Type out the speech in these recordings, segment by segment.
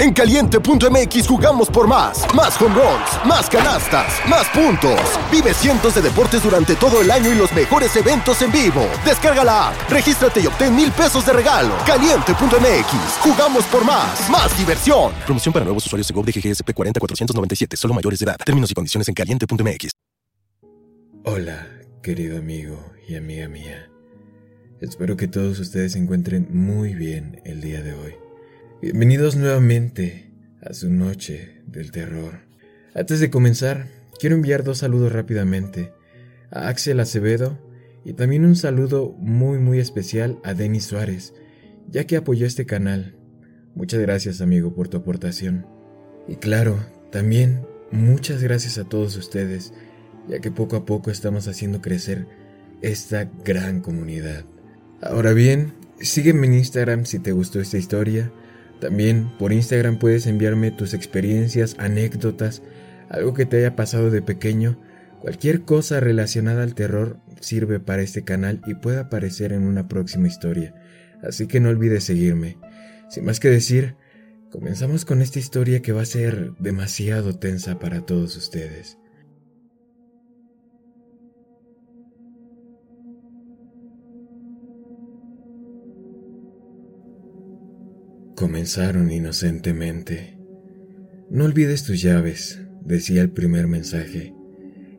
En caliente.mx jugamos por más. Más home runs, más canastas, más puntos. Vive cientos de deportes durante todo el año y los mejores eventos en vivo. Descarga la app, regístrate y obtén mil pesos de regalo. Caliente.mx, jugamos por más. Más diversión. Promoción para nuevos usuarios de GOV de GGSP 40497, solo mayores de edad. Términos y condiciones en caliente.mx. Hola, querido amigo y amiga mía. Espero que todos ustedes se encuentren muy bien el día de hoy. Bienvenidos nuevamente a su noche del terror. Antes de comenzar, quiero enviar dos saludos rápidamente a Axel Acevedo y también un saludo muy muy especial a Denis Suárez, ya que apoyó este canal. Muchas gracias amigo por tu aportación. Y claro, también muchas gracias a todos ustedes, ya que poco a poco estamos haciendo crecer esta gran comunidad. Ahora bien, sígueme en Instagram si te gustó esta historia. También por Instagram puedes enviarme tus experiencias, anécdotas, algo que te haya pasado de pequeño. Cualquier cosa relacionada al terror sirve para este canal y puede aparecer en una próxima historia. Así que no olvides seguirme. Sin más que decir, comenzamos con esta historia que va a ser demasiado tensa para todos ustedes. Comenzaron inocentemente. No olvides tus llaves, decía el primer mensaje,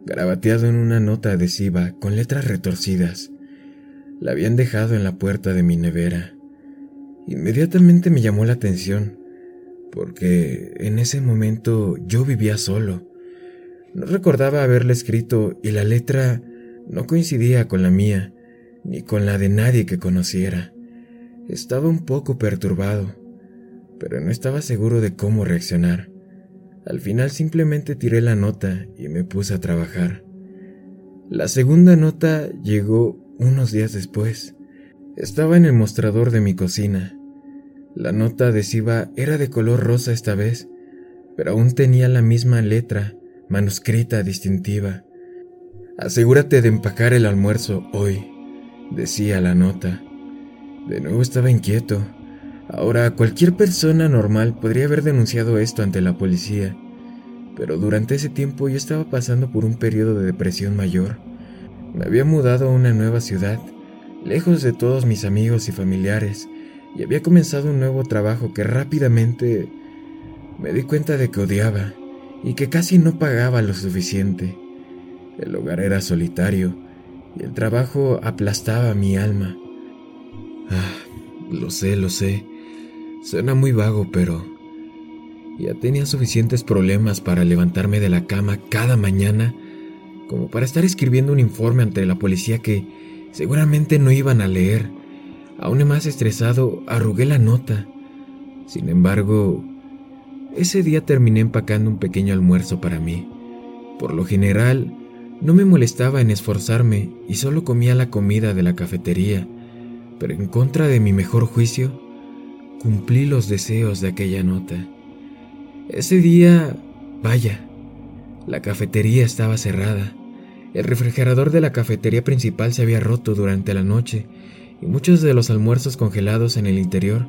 garabateado en una nota adhesiva con letras retorcidas. La habían dejado en la puerta de mi nevera. Inmediatamente me llamó la atención, porque en ese momento yo vivía solo. No recordaba haberle escrito y la letra no coincidía con la mía, ni con la de nadie que conociera. Estaba un poco perturbado pero no estaba seguro de cómo reaccionar. Al final simplemente tiré la nota y me puse a trabajar. La segunda nota llegó unos días después. Estaba en el mostrador de mi cocina. La nota adhesiva era de color rosa esta vez, pero aún tenía la misma letra, manuscrita distintiva. Asegúrate de empacar el almuerzo hoy, decía la nota. De nuevo estaba inquieto. Ahora, cualquier persona normal podría haber denunciado esto ante la policía, pero durante ese tiempo yo estaba pasando por un periodo de depresión mayor. Me había mudado a una nueva ciudad, lejos de todos mis amigos y familiares, y había comenzado un nuevo trabajo que rápidamente me di cuenta de que odiaba y que casi no pagaba lo suficiente. El hogar era solitario y el trabajo aplastaba mi alma. Ah, lo sé, lo sé. Suena muy vago, pero ya tenía suficientes problemas para levantarme de la cama cada mañana como para estar escribiendo un informe ante la policía que seguramente no iban a leer. Aún más estresado, arrugué la nota. Sin embargo, ese día terminé empacando un pequeño almuerzo para mí. Por lo general, no me molestaba en esforzarme y solo comía la comida de la cafetería, pero en contra de mi mejor juicio, cumplí los deseos de aquella nota. Ese día, vaya, la cafetería estaba cerrada. El refrigerador de la cafetería principal se había roto durante la noche y muchos de los almuerzos congelados en el interior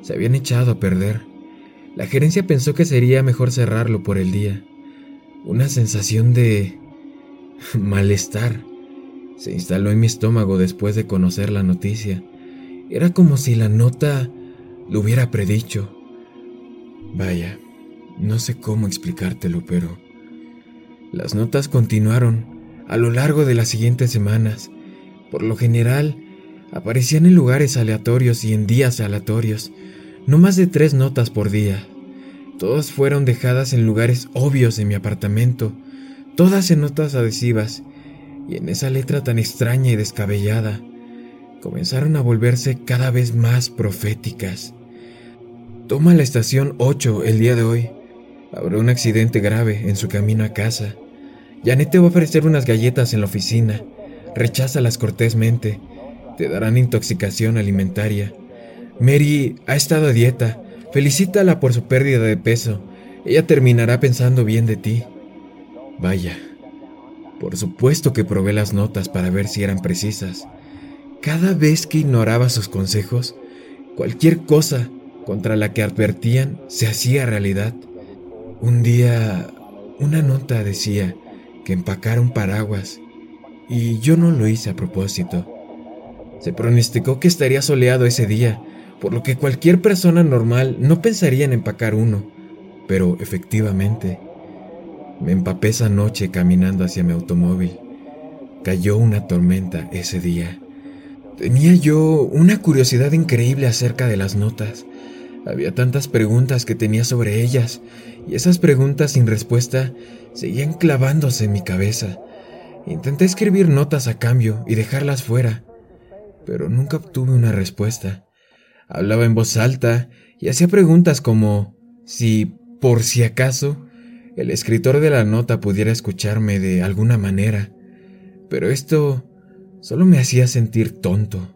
se habían echado a perder. La gerencia pensó que sería mejor cerrarlo por el día. Una sensación de malestar se instaló en mi estómago después de conocer la noticia. Era como si la nota lo hubiera predicho. Vaya, no sé cómo explicártelo, pero... Las notas continuaron a lo largo de las siguientes semanas. Por lo general, aparecían en lugares aleatorios y en días aleatorios, no más de tres notas por día. Todas fueron dejadas en lugares obvios en mi apartamento, todas en notas adhesivas, y en esa letra tan extraña y descabellada comenzaron a volverse cada vez más proféticas. Toma la estación 8 el día de hoy. Habrá un accidente grave en su camino a casa. Janet te va a ofrecer unas galletas en la oficina. Recházalas cortésmente. Te darán intoxicación alimentaria. Mary ha estado a dieta. Felicítala por su pérdida de peso. Ella terminará pensando bien de ti. Vaya. Por supuesto que probé las notas para ver si eran precisas. Cada vez que ignoraba sus consejos, cualquier cosa contra la que advertían se hacía realidad. Un día, una nota decía que empacara un paraguas, y yo no lo hice a propósito. Se pronosticó que estaría soleado ese día, por lo que cualquier persona normal no pensaría en empacar uno, pero efectivamente, me empapé esa noche caminando hacia mi automóvil. Cayó una tormenta ese día. Tenía yo una curiosidad increíble acerca de las notas. Había tantas preguntas que tenía sobre ellas, y esas preguntas sin respuesta seguían clavándose en mi cabeza. Intenté escribir notas a cambio y dejarlas fuera, pero nunca obtuve una respuesta. Hablaba en voz alta y hacía preguntas como si, por si acaso, el escritor de la nota pudiera escucharme de alguna manera. Pero esto solo me hacía sentir tonto.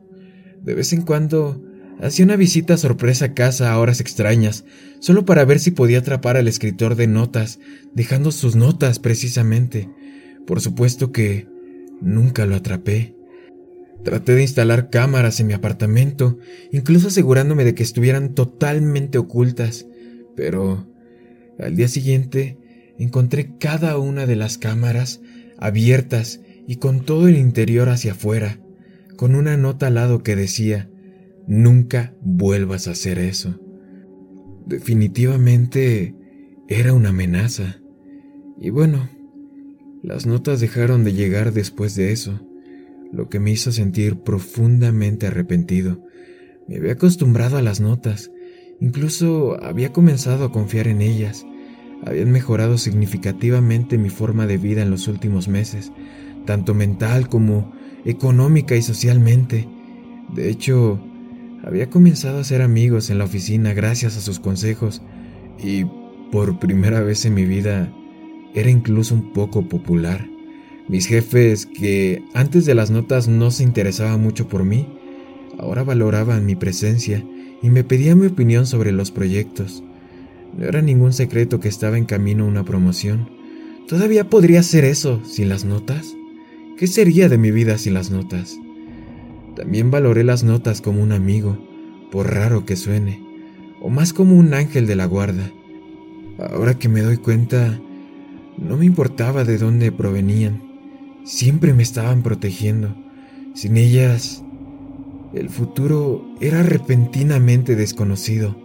De vez en cuando hacía una visita sorpresa a casa a horas extrañas, solo para ver si podía atrapar al escritor de notas, dejando sus notas precisamente. Por supuesto que nunca lo atrapé. Traté de instalar cámaras en mi apartamento, incluso asegurándome de que estuvieran totalmente ocultas, pero al día siguiente encontré cada una de las cámaras abiertas y con todo el interior hacia afuera, con una nota al lado que decía, nunca vuelvas a hacer eso. Definitivamente era una amenaza. Y bueno, las notas dejaron de llegar después de eso lo que me hizo sentir profundamente arrepentido. Me había acostumbrado a las notas, incluso había comenzado a confiar en ellas. Habían mejorado significativamente mi forma de vida en los últimos meses, tanto mental como económica y socialmente. De hecho, había comenzado a ser amigos en la oficina gracias a sus consejos y por primera vez en mi vida era incluso un poco popular. Mis jefes, que antes de las notas no se interesaban mucho por mí, ahora valoraban mi presencia y me pedían mi opinión sobre los proyectos. No era ningún secreto que estaba en camino una promoción. ¿Todavía podría hacer eso sin las notas? ¿Qué sería de mi vida sin las notas? También valoré las notas como un amigo, por raro que suene, o más como un ángel de la guarda. Ahora que me doy cuenta, no me importaba de dónde provenían. Siempre me estaban protegiendo. Sin ellas, el futuro era repentinamente desconocido,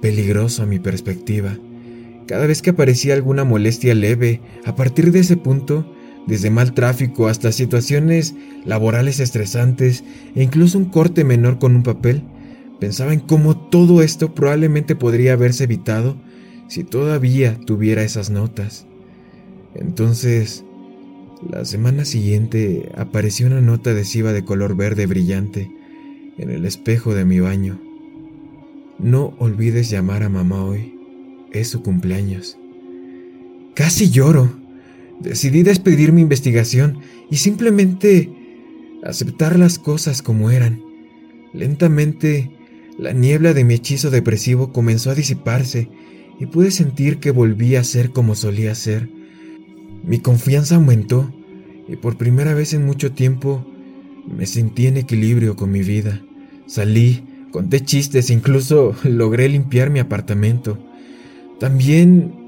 peligroso a mi perspectiva. Cada vez que aparecía alguna molestia leve, a partir de ese punto, desde mal tráfico hasta situaciones laborales estresantes e incluso un corte menor con un papel, pensaba en cómo todo esto probablemente podría haberse evitado si todavía tuviera esas notas. Entonces, la semana siguiente apareció una nota adhesiva de color verde brillante en el espejo de mi baño. No olvides llamar a mamá hoy. Es su cumpleaños. Casi lloro. Decidí despedir mi investigación y simplemente aceptar las cosas como eran. Lentamente, la niebla de mi hechizo depresivo comenzó a disiparse y pude sentir que volví a ser como solía ser mi confianza aumentó y por primera vez en mucho tiempo me sentí en equilibrio con mi vida. Salí, conté chistes, incluso logré limpiar mi apartamento. También,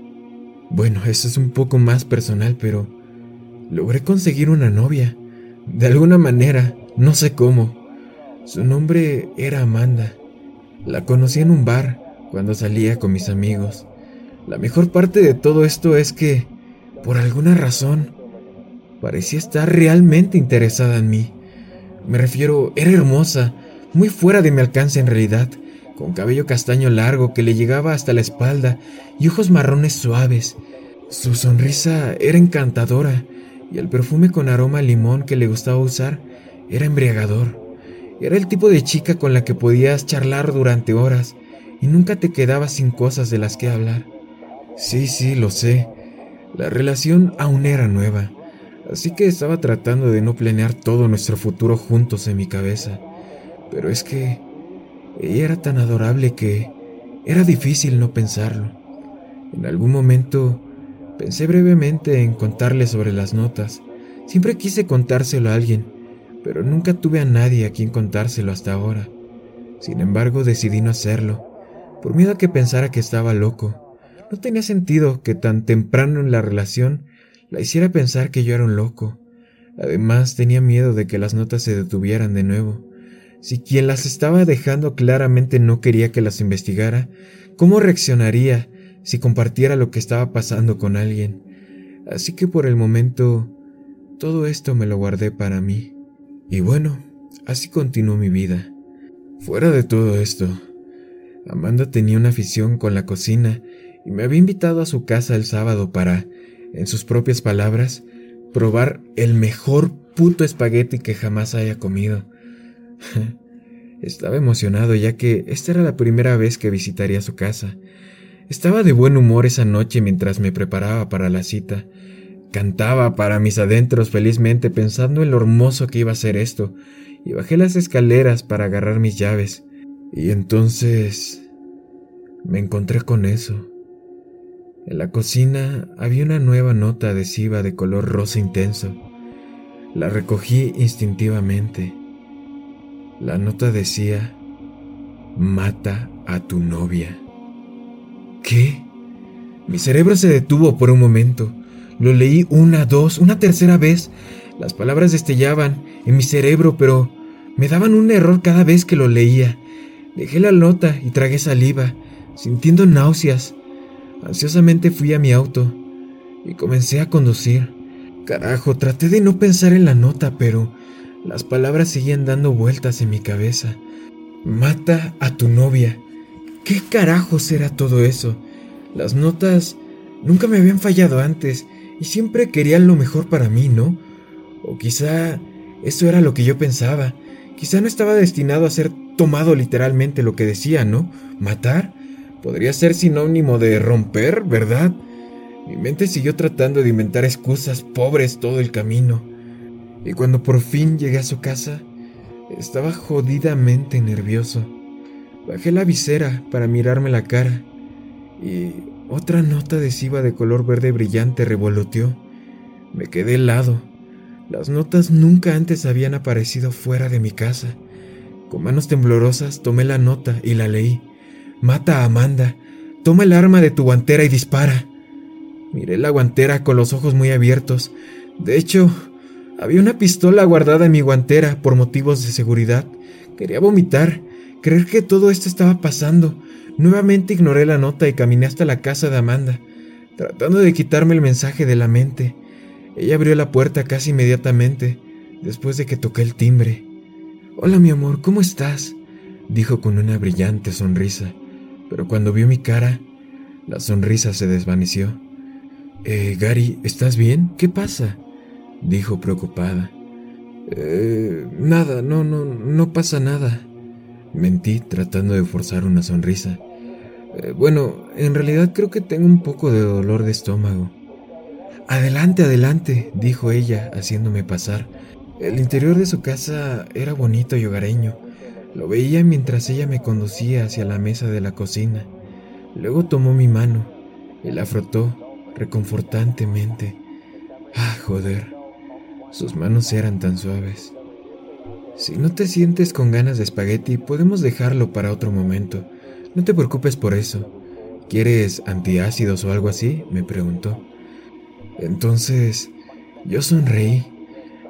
bueno, eso es un poco más personal, pero logré conseguir una novia. De alguna manera, no sé cómo. Su nombre era Amanda. La conocí en un bar cuando salía con mis amigos. La mejor parte de todo esto es que por alguna razón, parecía estar realmente interesada en mí. Me refiero, era hermosa, muy fuera de mi alcance en realidad, con cabello castaño largo que le llegaba hasta la espalda y ojos marrones suaves. Su sonrisa era encantadora y el perfume con aroma a limón que le gustaba usar era embriagador. Era el tipo de chica con la que podías charlar durante horas y nunca te quedabas sin cosas de las que hablar. Sí, sí, lo sé. La relación aún era nueva, así que estaba tratando de no planear todo nuestro futuro juntos en mi cabeza. Pero es que ella era tan adorable que era difícil no pensarlo. En algún momento pensé brevemente en contarle sobre las notas. Siempre quise contárselo a alguien, pero nunca tuve a nadie a quien contárselo hasta ahora. Sin embargo, decidí no hacerlo. por miedo a que pensara que estaba loco. No tenía sentido que tan temprano en la relación la hiciera pensar que yo era un loco. Además, tenía miedo de que las notas se detuvieran de nuevo. Si quien las estaba dejando claramente no quería que las investigara, ¿cómo reaccionaría si compartiera lo que estaba pasando con alguien? Así que por el momento, todo esto me lo guardé para mí. Y bueno, así continuó mi vida. Fuera de todo esto, Amanda tenía una afición con la cocina y me había invitado a su casa el sábado para, en sus propias palabras, probar el mejor puto espagueti que jamás haya comido. Estaba emocionado ya que esta era la primera vez que visitaría su casa. Estaba de buen humor esa noche mientras me preparaba para la cita. Cantaba para mis adentros felizmente pensando en lo hermoso que iba a ser esto, y bajé las escaleras para agarrar mis llaves. Y entonces me encontré con eso. En la cocina había una nueva nota adhesiva de color rosa intenso. La recogí instintivamente. La nota decía, mata a tu novia. ¿Qué? Mi cerebro se detuvo por un momento. Lo leí una, dos, una tercera vez. Las palabras destellaban en mi cerebro, pero me daban un error cada vez que lo leía. Dejé la nota y tragué saliva, sintiendo náuseas. Ansiosamente fui a mi auto y comencé a conducir. Carajo, traté de no pensar en la nota, pero las palabras seguían dando vueltas en mi cabeza. Mata a tu novia. ¿Qué carajos era todo eso? Las notas nunca me habían fallado antes y siempre querían lo mejor para mí, ¿no? O quizá eso era lo que yo pensaba. Quizá no estaba destinado a ser tomado literalmente lo que decía, ¿no? Matar podría ser sinónimo de romper, ¿verdad? Mi mente siguió tratando de inventar excusas pobres todo el camino. Y cuando por fin llegué a su casa, estaba jodidamente nervioso. Bajé la visera para mirarme la cara y otra nota adhesiva de color verde brillante revoloteó. Me quedé helado. Las notas nunca antes habían aparecido fuera de mi casa. Con manos temblorosas tomé la nota y la leí. Mata a Amanda. Toma el arma de tu guantera y dispara. Miré la guantera con los ojos muy abiertos. De hecho, había una pistola guardada en mi guantera por motivos de seguridad. Quería vomitar, creer que todo esto estaba pasando. Nuevamente ignoré la nota y caminé hasta la casa de Amanda, tratando de quitarme el mensaje de la mente. Ella abrió la puerta casi inmediatamente, después de que toqué el timbre. Hola mi amor, ¿cómo estás? dijo con una brillante sonrisa, pero cuando vio mi cara, la sonrisa se desvaneció. Eh, Gary, ¿estás bien? ¿Qué pasa? Dijo preocupada. Eh, nada, no, no, no pasa nada. Mentí tratando de forzar una sonrisa. Eh, bueno, en realidad creo que tengo un poco de dolor de estómago. Adelante, adelante, dijo ella, haciéndome pasar. El interior de su casa era bonito y hogareño. Lo veía mientras ella me conducía hacia la mesa de la cocina. Luego tomó mi mano y la frotó reconfortantemente. Ah, joder. Sus manos eran tan suaves. Si no te sientes con ganas de espagueti, podemos dejarlo para otro momento. No te preocupes por eso. ¿Quieres antiácidos o algo así? me preguntó. Entonces, yo sonreí.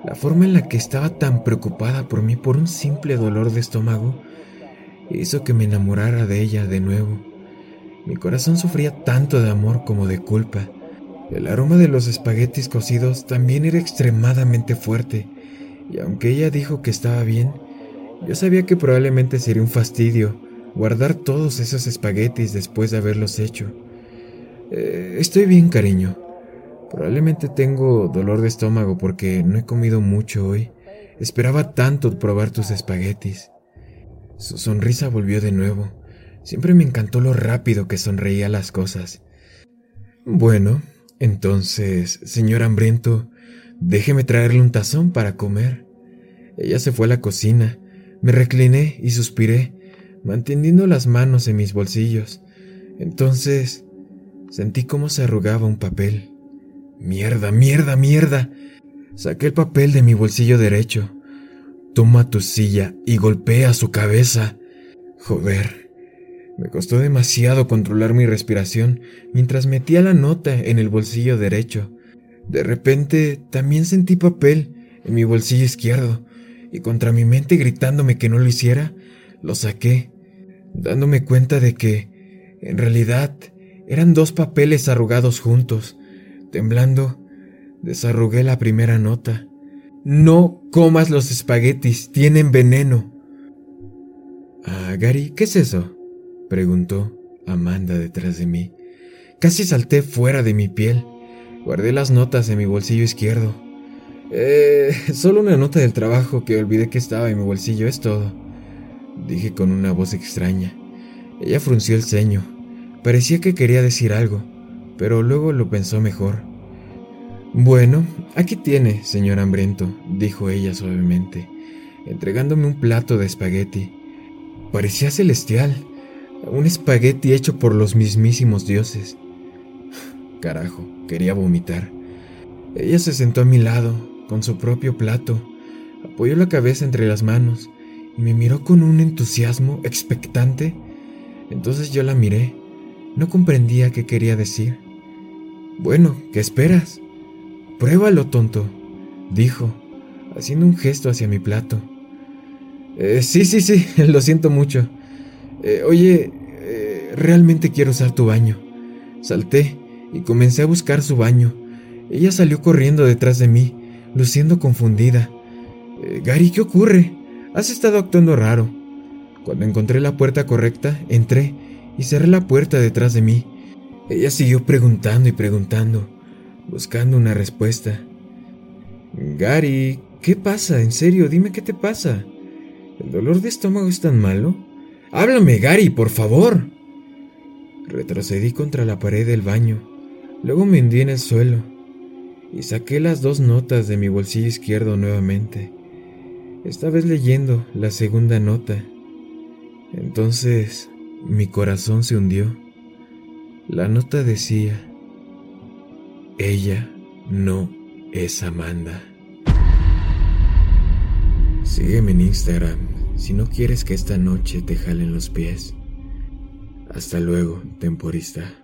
La forma en la que estaba tan preocupada por mí por un simple dolor de estómago hizo que me enamorara de ella de nuevo. Mi corazón sufría tanto de amor como de culpa. El aroma de los espaguetis cocidos también era extremadamente fuerte, y aunque ella dijo que estaba bien, yo sabía que probablemente sería un fastidio guardar todos esos espaguetis después de haberlos hecho. Eh, estoy bien, cariño. Probablemente tengo dolor de estómago porque no he comido mucho hoy. Esperaba tanto probar tus espaguetis. Su sonrisa volvió de nuevo. Siempre me encantó lo rápido que sonreía las cosas. Bueno, entonces, señor hambriento, déjeme traerle un tazón para comer. Ella se fue a la cocina, me recliné y suspiré, manteniendo las manos en mis bolsillos. Entonces, sentí cómo se arrugaba un papel. Mierda, mierda, mierda. Saqué el papel de mi bolsillo derecho. Toma tu silla y golpea su cabeza. Joder. Me costó demasiado controlar mi respiración mientras metía la nota en el bolsillo derecho. De repente también sentí papel en mi bolsillo izquierdo y contra mi mente gritándome que no lo hiciera, lo saqué, dándome cuenta de que, en realidad, eran dos papeles arrugados juntos. Temblando, desarrugué la primera nota. No comas los espaguetis, tienen veneno. Ah, Gary, ¿qué es eso? Preguntó Amanda detrás de mí. Casi salté fuera de mi piel. Guardé las notas en mi bolsillo izquierdo. Eh, solo una nota del trabajo que olvidé que estaba en mi bolsillo, es todo. Dije con una voz extraña. Ella frunció el ceño. Parecía que quería decir algo, pero luego lo pensó mejor. Bueno, aquí tiene, señor hambriento, dijo ella suavemente, entregándome un plato de espagueti. Parecía celestial, un espagueti hecho por los mismísimos dioses. Carajo, quería vomitar. Ella se sentó a mi lado, con su propio plato, apoyó la cabeza entre las manos y me miró con un entusiasmo expectante. Entonces yo la miré. No comprendía qué quería decir. Bueno, ¿qué esperas? Pruébalo, tonto, dijo, haciendo un gesto hacia mi plato. Eh, sí, sí, sí, lo siento mucho. Eh, oye, eh, realmente quiero usar tu baño. Salté y comencé a buscar su baño. Ella salió corriendo detrás de mí, luciendo confundida. Eh, Gary, ¿qué ocurre? Has estado actuando raro. Cuando encontré la puerta correcta, entré y cerré la puerta detrás de mí. Ella siguió preguntando y preguntando, buscando una respuesta. Gary, ¿qué pasa? En serio, dime qué te pasa. ¿El dolor de estómago es tan malo? Háblame, Gary, por favor. Retrocedí contra la pared del baño. Luego me hundí en el suelo y saqué las dos notas de mi bolsillo izquierdo nuevamente, esta vez leyendo la segunda nota. Entonces mi corazón se hundió. La nota decía, ella no es Amanda. Sígueme en Instagram si no quieres que esta noche te jalen los pies. Hasta luego, temporista.